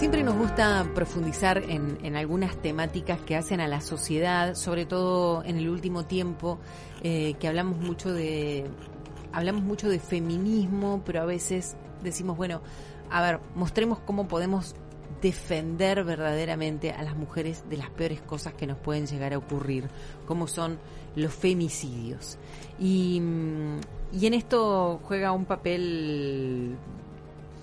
Siempre nos gusta profundizar en, algunas temáticas que hacen a la sociedad, sobre todo en el último tiempo, eh, que hablamos mucho de hablamos mucho de feminismo, pero a veces decimos, bueno, a ver, mostremos cómo podemos defender verdaderamente a las mujeres de las peores cosas que nos pueden llegar a ocurrir, como son los femicidios. Y, y en esto juega un papel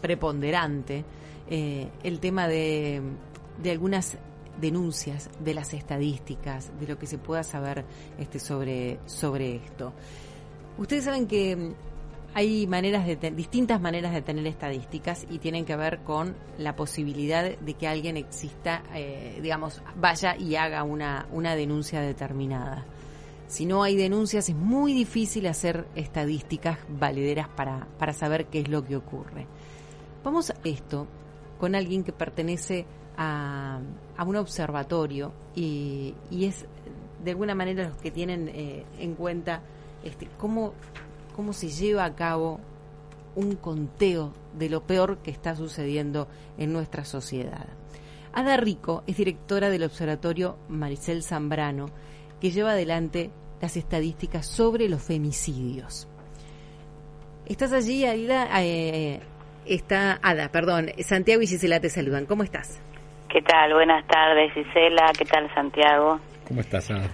preponderante eh, el tema de, algunas denuncias, de las estadísticas, de lo que se pueda saber este, sobre, sobre esto. Ustedes saben que mm, hay maneras de distintas maneras de tener estadísticas y tienen que ver con la posibilidad de que alguien exista, eh, digamos, vaya y haga una, una denuncia determinada. Si no hay denuncias es muy difícil hacer estadísticas valederas para, para saber qué es lo que ocurre. Vamos a esto con alguien que pertenece a, un observatorio y, es de alguna manera los que tienen eh, en cuenta este, cómo, cómo se lleva a cabo un conteo de lo peor que está sucediendo en nuestra sociedad. Ada Rico es directora del Observatorio Maricel Zambrano, que lleva adelante las estadísticas sobre los femicidios. ¿Estás allí, Aida? Eh, está Ada, perdón, Santiago y Gisela te saludan. ¿Cómo estás? ¿Qué tal? Buenas tardes, Gisela. ¿Qué tal, Santiago? ¿Cómo estás, Ada?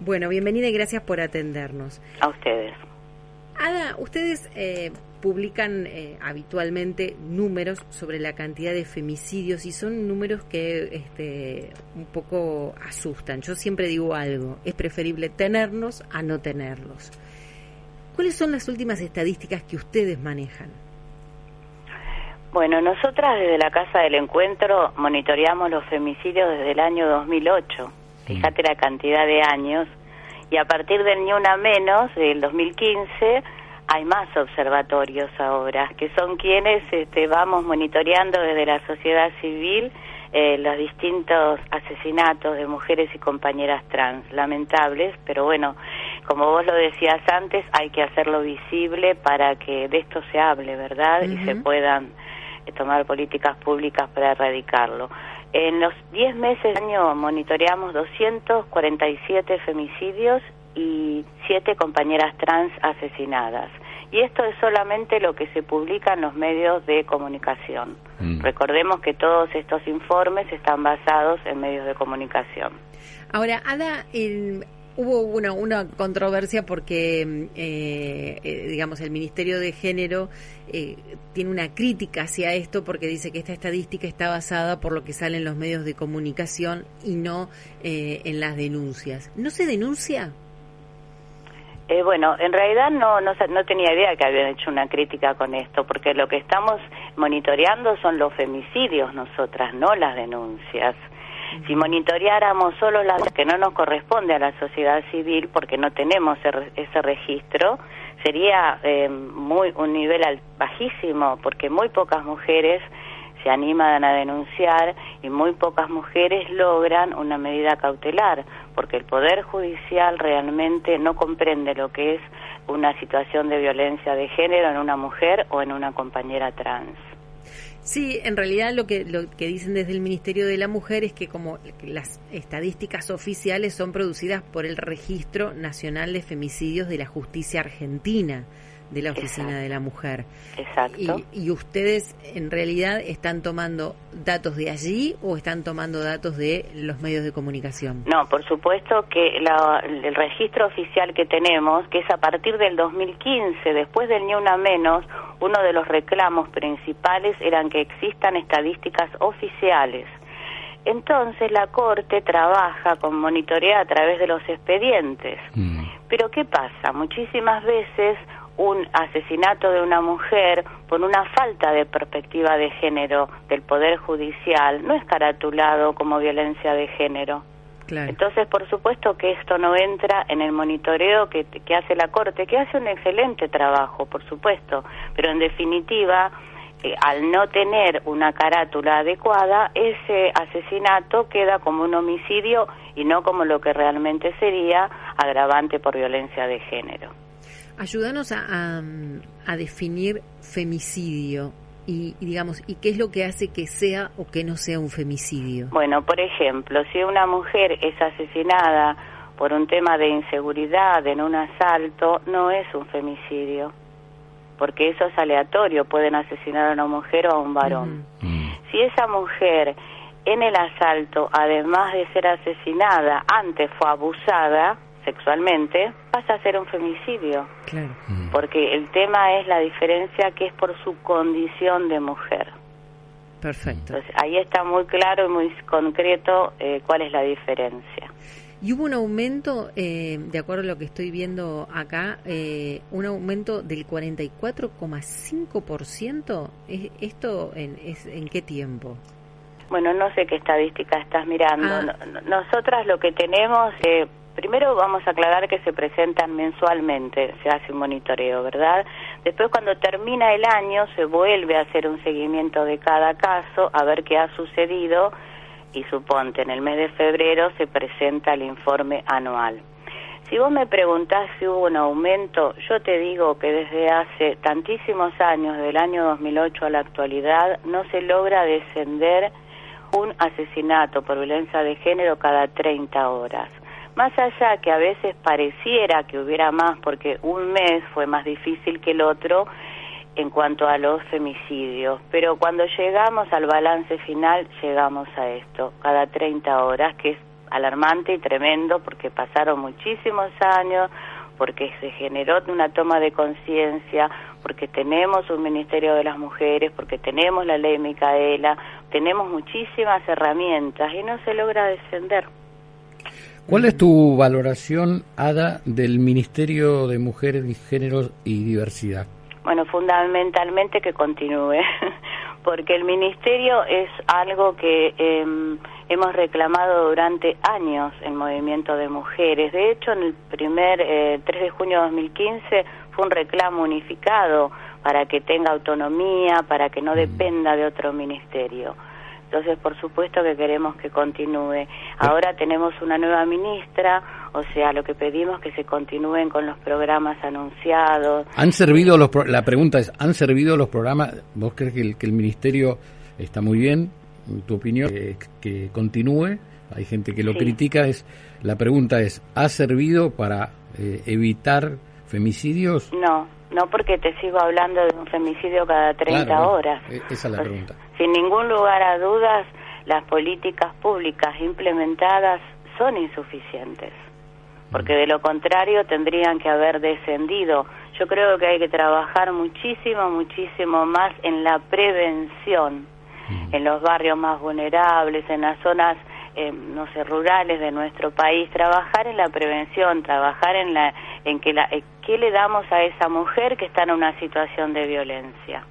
Bueno, bienvenida y gracias por atendernos. A ustedes. Ada, ustedes eh, publican eh, habitualmente números sobre la cantidad de femicidios y son números que este, un poco asustan. Yo siempre digo algo, es preferible tenerlos a no tenerlos. ¿Cuáles son las últimas estadísticas que ustedes manejan? Bueno, nosotras desde la Casa del Encuentro monitoreamos los femicidios desde el año 2008. Fíjate la cantidad de años. Y a partir del Ni Una Menos, del 2015, hay más observatorios ahora, que son quienes este, vamos monitoreando desde la sociedad civil eh, los distintos asesinatos de mujeres y compañeras trans, lamentables, pero bueno, como vos lo decías antes, hay que hacerlo visible para que de esto se hable, ¿verdad? Y se puedan tomar políticas públicas para erradicarlo. En los 10 meses del año monitoreamos 247 femicidios y 7 compañeras trans asesinadas. Y esto es solamente lo que se publica en los medios de comunicación. Mm. Recordemos que todos estos informes están basados en medios de comunicación. Ahora, Ada, el, hubo una, una controversia porque, eh, eh, digamos, el Ministerio de Género eh, tiene una crítica hacia esto porque dice que esta estadística está basada por lo que sale en los medios de comunicación y no en las denuncias. ¿No se denuncia? bueno, en realidad no, no, no tenía idea que habían hecho una crítica con esto, porque lo que estamos monitoreando son los femicidios nosotras, no las denuncias. Si monitoreáramos solo las que no nos corresponde a la sociedad civil, porque no tenemos ese registro, sería eh, muy un nivel bajísimo, porque muy pocas mujeres se animan a denunciar y muy pocas mujeres logran una medida cautelar, porque el Poder Judicial realmente no comprende lo que es una situación de violencia de género en una mujer o en una compañera trans. Sí, en realidad lo que, lo que dicen desde el Ministerio de la Mujer es que como las estadísticas oficiales son producidas por el Registro Nacional de Femicidios de la Justicia Argentina de la Oficina de la Mujer. Exacto. Y, ustedes en realidad están tomando datos de allí o están tomando datos de los medios de comunicación? No, por supuesto que el registro oficial que tenemos, que es a partir del 2015, después del Ni Una Menos, uno de los reclamos principales eran que existan estadísticas oficiales Entonces la Corte trabaja con monitorea a través de los expedientes. Mm. Pero ¿qué pasa? Muchísimas veces un asesinato de una mujer por una falta de perspectiva de género del Poder Judicial no es caratulado como violencia de género. Entonces, por supuesto que esto no entra en el monitoreo que, que hace la Corte, que hace un excelente trabajo, por supuesto, pero en definitiva, eh, al no tener una carátula adecuada, ese asesinato queda como un homicidio y no como lo que realmente sería agravante por violencia de género. Ayúdanos a, a, definir femicidio y, digamos y qué es lo que hace que sea o que no sea un femicidio. Bueno, por ejemplo, si una mujer es asesinada por un tema de inseguridad en un asalto, no es un femicidio porque eso es aleatorio, pueden asesinar a una mujer o a un varón. Mm. Si esa mujer en el asalto, además de ser asesinada, antes fue abusada sexualmente, pasa a ser un femicidio. Mm. Porque el tema es la diferencia que es por su condición de mujer. Perfecto. Entonces, ahí está muy claro y muy concreto eh, cuál es la diferencia. Y hubo un aumento, eh, de acuerdo a lo que estoy viendo acá, eh, un aumento del 44,5%. ¿Esto en, es, en qué tiempo? Bueno, no sé qué estadística estás mirando. Ah. Nosotras lo que tenemos, eh, primero vamos a aclarar que se presentan mensualmente, se hace un monitoreo, ¿verdad? Después cuando termina el año se vuelve a hacer un seguimiento de cada caso, a ver qué ha sucedido y suponte en el mes de febrero se presenta el informe anual. Si vos me preguntás si hubo un aumento, yo te digo que desde hace tantísimos años, del año 2008 a la actualidad, no se logra descender un asesinato por violencia de género cada 30 horas. Más allá que a veces pareciera que hubiera más porque un mes fue más difícil que el otro, en cuanto a los femicidios, pero cuando llegamos al balance final llegamos a esto, cada 30 horas, que es alarmante y tremendo porque pasaron muchísimos años, porque se generó una toma de conciencia, porque tenemos un Ministerio de las Mujeres, porque tenemos la ley Micaela, tenemos muchísimas herramientas y no se logra descender. ¿Cuál es tu valoración, Ada, del Ministerio de Mujeres, Géneros y Diversidad? Bueno, fundamentalmente que continúe, porque el ministerio es algo que em, hemos reclamado durante años en movimiento de mujeres. De hecho, en el primer 3 eh, de junio de 2015 fue un reclamo unificado para que tenga autonomía, para que no dependa de otro ministerio. Entonces, por supuesto que queremos que continúe. Ahora tenemos una nueva ministra, o sea, lo que pedimos es que se continúen con los programas anunciados. ¿Han servido los la pregunta es, ¿han servido los programas? ¿Vos crees que el, que el ministerio está muy bien? ¿Tu opinión? Que, continúe. Hay gente que lo critica. Es La pregunta es, ¿ha servido para eh, evitar femicidios? No, no porque te sigo hablando de un femicidio cada 30 horas. E, esa es la pregunta. Sin ningún lugar a dudas, las políticas públicas implementadas son insuficientes, porque de lo contrario tendrían que haber descendido. Yo creo que hay que trabajar muchísimo, muchísimo más en la prevención, en los barrios más vulnerables, en las zonas eh, no sé, rurales de nuestro país, trabajar en la prevención, trabajar en la, en que la, qué le damos a esa mujer que está en una situación de violencia,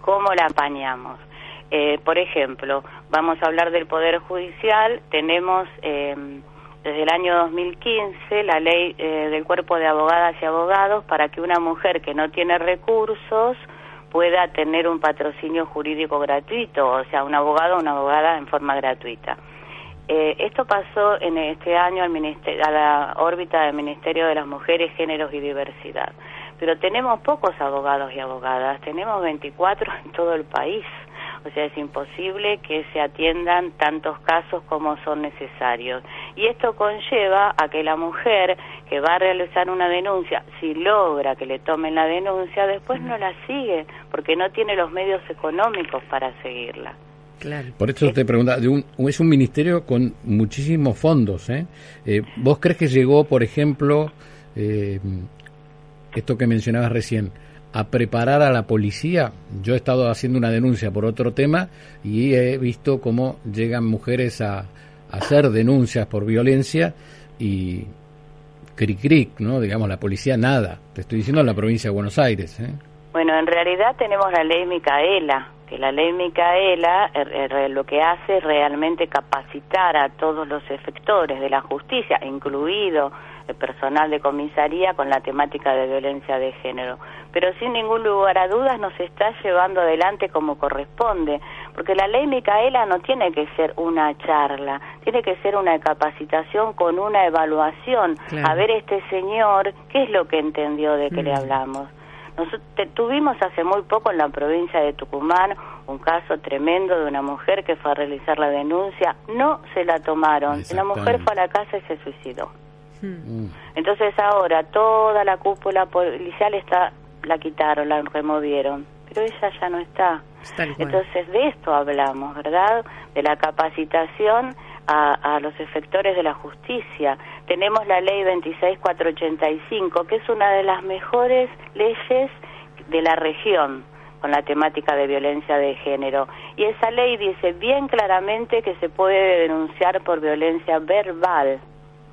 cómo la apañamos. Eh, por ejemplo, vamos a hablar del Poder Judicial, tenemos eh, desde el año 2015 la ley eh, del cuerpo de abogadas y abogados para que una mujer que no tiene recursos pueda tener un patrocinio jurídico gratuito, o sea, un abogado o una abogada en forma gratuita. Esto pasó en este año al a la órbita del Ministerio de las Mujeres, Géneros y Diversidad. Pero tenemos pocos abogados y abogadas, tenemos 24 en todo el país. O sea, es imposible que se atiendan tantos casos como son necesarios. Y esto conlleva a que la mujer que va a realizar una denuncia, si logra que le tomen la denuncia, después no la sigue, porque no tiene los medios económicos para seguirla. Claro. Por eso te preguntaba, es un ministerio con muchísimos fondos. ¿eh? ¿eh? vos crees que llegó, por ejemplo, eh, esto que mencionabas recién, a preparar a la policía. Yo he estado haciendo una denuncia por otro tema y he visto cómo llegan mujeres a, hacer denuncias por violencia y cric cric, ¿no? Digamos, la policía nada. Te estoy diciendo en la provincia de Buenos Aires. ¿eh? Bueno, en realidad tenemos la ley Micaela, que la ley Micaela er, er, lo que hace es realmente capacitar a todos los efectores de la justicia, incluido el personal de comisaría, con la temática de violencia de género. Pero sin ningún lugar a dudas nos está llevando adelante como corresponde, porque la ley Micaela no tiene que ser una charla, tiene que ser una capacitación con una evaluación, a ver este señor qué es lo que entendió de que le mm. hablamos nosotros tuvimos hace muy poco en la provincia de Tucumán un caso tremendo de una mujer que fue a realizar la denuncia, no se la tomaron, la mujer fue a la casa y se suicidó. Hmm. Mm. Entonces ahora toda la cúpula policial está la quitaron, la removieron, pero ella ya no está. Entonces de esto hablamos, ¿verdad? De la capacitación a, los efectores de la justicia. Tenemos la ley 26485, que es una de las mejores leyes de la región con la temática de violencia de género. Y esa ley dice bien claramente que se puede denunciar por violencia verbal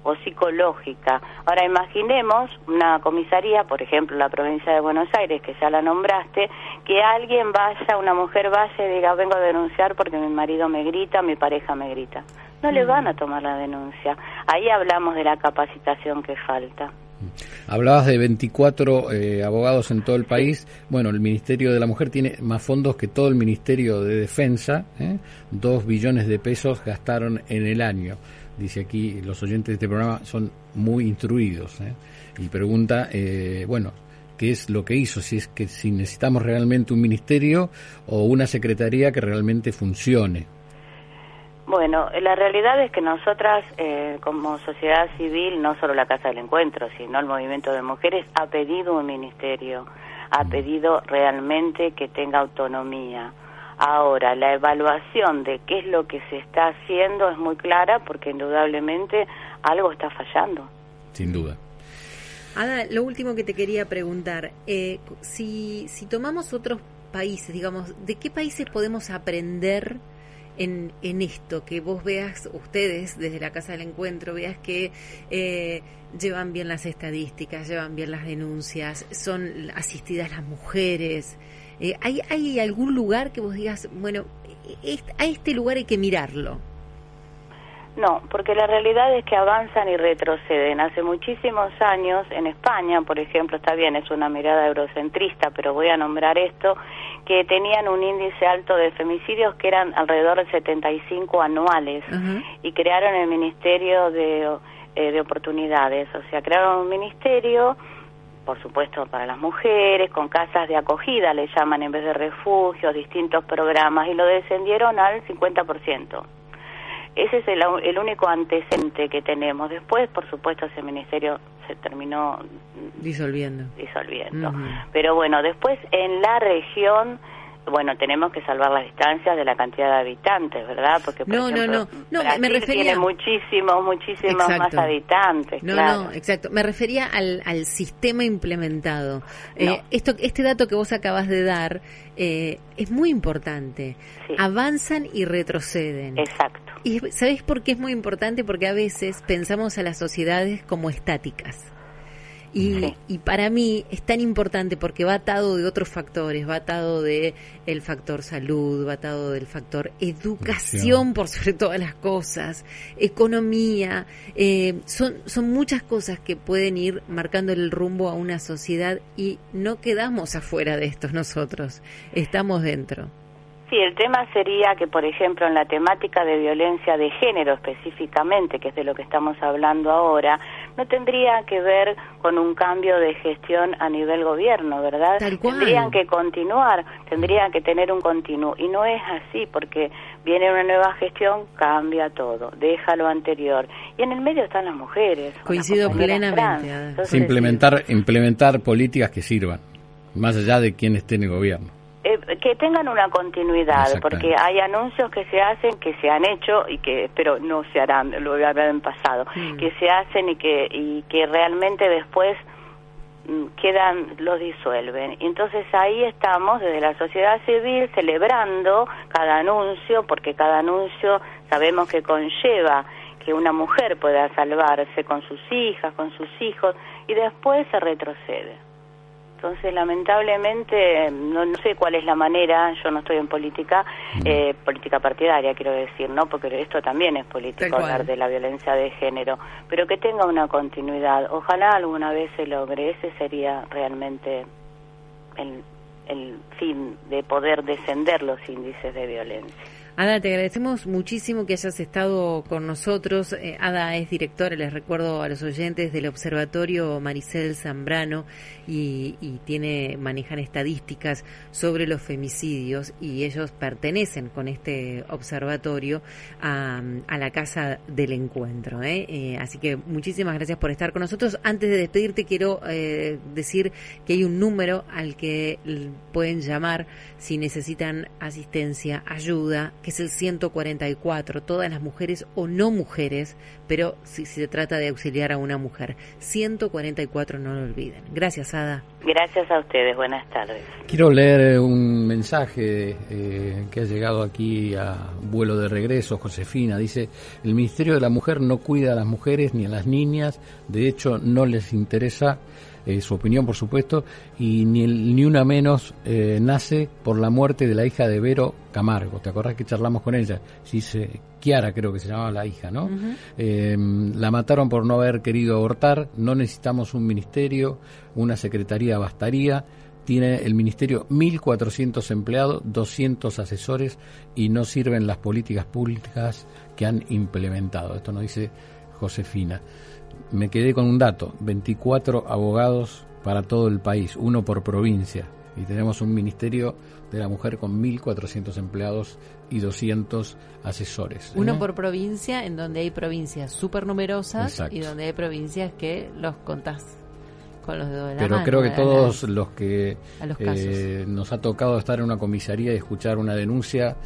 o psicológica. Ahora imaginemos una comisaría, por ejemplo, la provincia de Buenos Aires, que ya la nombraste, que alguien vaya, una mujer vaya y diga, vengo a denunciar porque mi marido me grita, mi pareja me grita no le van a tomar la denuncia. Ahí hablamos de la capacitación que falta. Hablabas de 24 eh, abogados en todo el país. Bueno, el Ministerio de la Mujer tiene más fondos que todo el Ministerio de Defensa. ¿eh? Dos billones de pesos gastaron en el año. Dice aquí, los oyentes de este programa son muy instruidos. ¿eh? Y pregunta, eh, bueno, qué es lo que hizo, si es que si necesitamos realmente un ministerio o una secretaría que realmente funcione. Bueno, la realidad es que nosotras, eh, como sociedad civil, no solo la Casa del Encuentro, sino el movimiento de mujeres, ha pedido un ministerio, ha mm. pedido realmente que tenga autonomía. Ahora, la evaluación de qué es lo que se está haciendo es muy clara porque indudablemente algo está fallando. Sin duda. Ada, lo último que te quería preguntar, eh, si, si tomamos otros países, digamos, ¿de qué países podemos aprender? En, en esto, que vos veas, ustedes desde la Casa del Encuentro, veas que eh, llevan bien las estadísticas, llevan bien las denuncias, son asistidas las mujeres. Eh, ¿hay, ¿Hay algún lugar que vos digas, bueno, a este lugar hay que mirarlo? No, porque la realidad es que avanzan y retroceden. Hace muchísimos años en España, por ejemplo, está bien, es una mirada eurocentrista, pero voy a nombrar esto, que tenían un índice alto de femicidios que eran alrededor de 75 anuales y crearon el Ministerio de, eh, de Oportunidades, o sea, crearon un ministerio por supuesto para las mujeres, con casas de acogida, le llaman en vez de refugios, distintos programas, y lo descendieron al 50%. Ese es el, único antecedente que tenemos. Después, por supuesto, ese ministerio se terminó disolviendo. Disolviendo. Pero bueno, después en la región bueno, tenemos que salvar las distancias de la cantidad de habitantes, ¿verdad? Porque, por no, ejemplo, no, no, no, me refería... tiene muchísimos, muchísimos más habitantes. No, no, exacto. Me refería al, al sistema implementado. Eh, esto, este dato que vos acabas de dar eh, es muy importante. Avanzan y retroceden. Exacto. ¿Y sabés por qué es muy importante? Porque a veces pensamos a las sociedades como estáticas. Y, y, para mí es tan importante porque va atado de otros factores, va atado de el factor salud, va atado del factor educación por sobre todas las cosas, economía, eh, son, son muchas cosas que pueden ir marcando el rumbo a una sociedad y no quedamos afuera de estos nosotros, estamos dentro. Sí, el tema sería que, por ejemplo, en la temática de violencia de género específicamente, que es de lo que estamos hablando ahora, no tendría que ver con un cambio de gestión a nivel gobierno, ¿verdad? Tendrían que continuar, tendrían que tener un continuo. Y no es así, porque viene una nueva gestión, cambia todo, deja lo anterior. Y en el medio están las mujeres. Coincido plenamente. implementar, implementar políticas que sirvan, más allá de quién esté en el gobierno. Eh, que tengan una continuidad, porque hay anuncios que se hacen, que se han hecho y que pero no se harán, lo en pasado, mm. que se hacen y que, y que realmente después mm, quedan, los disuelven. Y entonces ahí estamos desde la sociedad civil celebrando cada anuncio, porque cada anuncio sabemos que conlleva que una mujer pueda salvarse con sus hijas, con sus hijos, y después se retrocede. Entonces, lamentablemente, no, sé cuál es la manera, yo no estoy en política, eh, política partidaria, quiero decir, ¿no? Porque esto también es político, hablar de la violencia de género, pero que tenga una continuidad. Ojalá alguna vez se logre, ese sería realmente el, el fin de poder descender los índices de violencia. Ada, te agradecemos muchísimo que hayas estado con nosotros. Eh, Ada es directora, les recuerdo a los oyentes del Observatorio Maricel Zambrano y, tiene manejan estadísticas sobre los femicidios y ellos pertenecen con este observatorio a, la casa del encuentro. ¿eh? Eh, así que muchísimas gracias por estar con nosotros. Antes de despedirte quiero decir que hay un número al que pueden llamar si necesitan asistencia, ayuda que es el 144, todas las mujeres o no mujeres, pero si, se trata de auxiliar a una mujer. 144, no lo olviden. Gracias, Ada. Gracias a ustedes, buenas tardes. Quiero leer eh, un mensaje eh, que ha llegado aquí a vuelo de regreso, Josefina. Dice, el Ministerio de la Mujer no cuida a las mujeres ni a las niñas, de hecho no les interesa eh, su opinión, por supuesto, y ni, ni una menos eh, nace por la muerte de la hija de Vero Camargo. ¿Te acordás que charlamos con ella? Sí, se, Kiara creo que se llamaba la hija, ¿no? Em, la mataron por no haber querido abortar, no necesitamos un ministerio, una secretaría bastaría. Tiene el ministerio 1.400 empleados, 200 asesores y no sirven las políticas públicas que han implementado. Esto nos dice Josefina me quedé con un dato, 24 abogados para todo el país, uno por provincia. Y tenemos un Ministerio de la Mujer con 1.400 empleados y 200 asesores. Uno ¿eh? por provincia, en donde hay provincias súper numerosas y donde hay provincias que los contás con los dedos de la Pero creo que todos los que eh, nos ha tocado estar en una comisaría y escuchar una denuncia,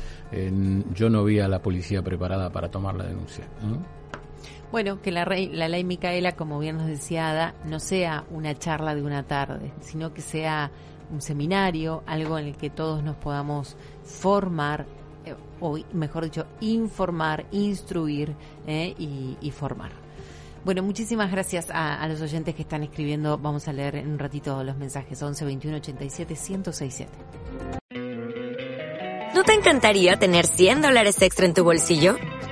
yo no vi a la policía preparada para tomar la denuncia. Bueno, que la, la ley Micaela, como bien nos decía Ada, no sea una charla de una tarde, sino que sea un seminario, algo en el que todos nos podamos formar, eh, o mejor dicho, informar, instruir eh, y, formar. Bueno, muchísimas gracias a, los oyentes que están escribiendo. Vamos a leer en un ratito los mensajes 11 21 87 1067. ¿No te encantaría tener 100 dólares extra en tu bolsillo?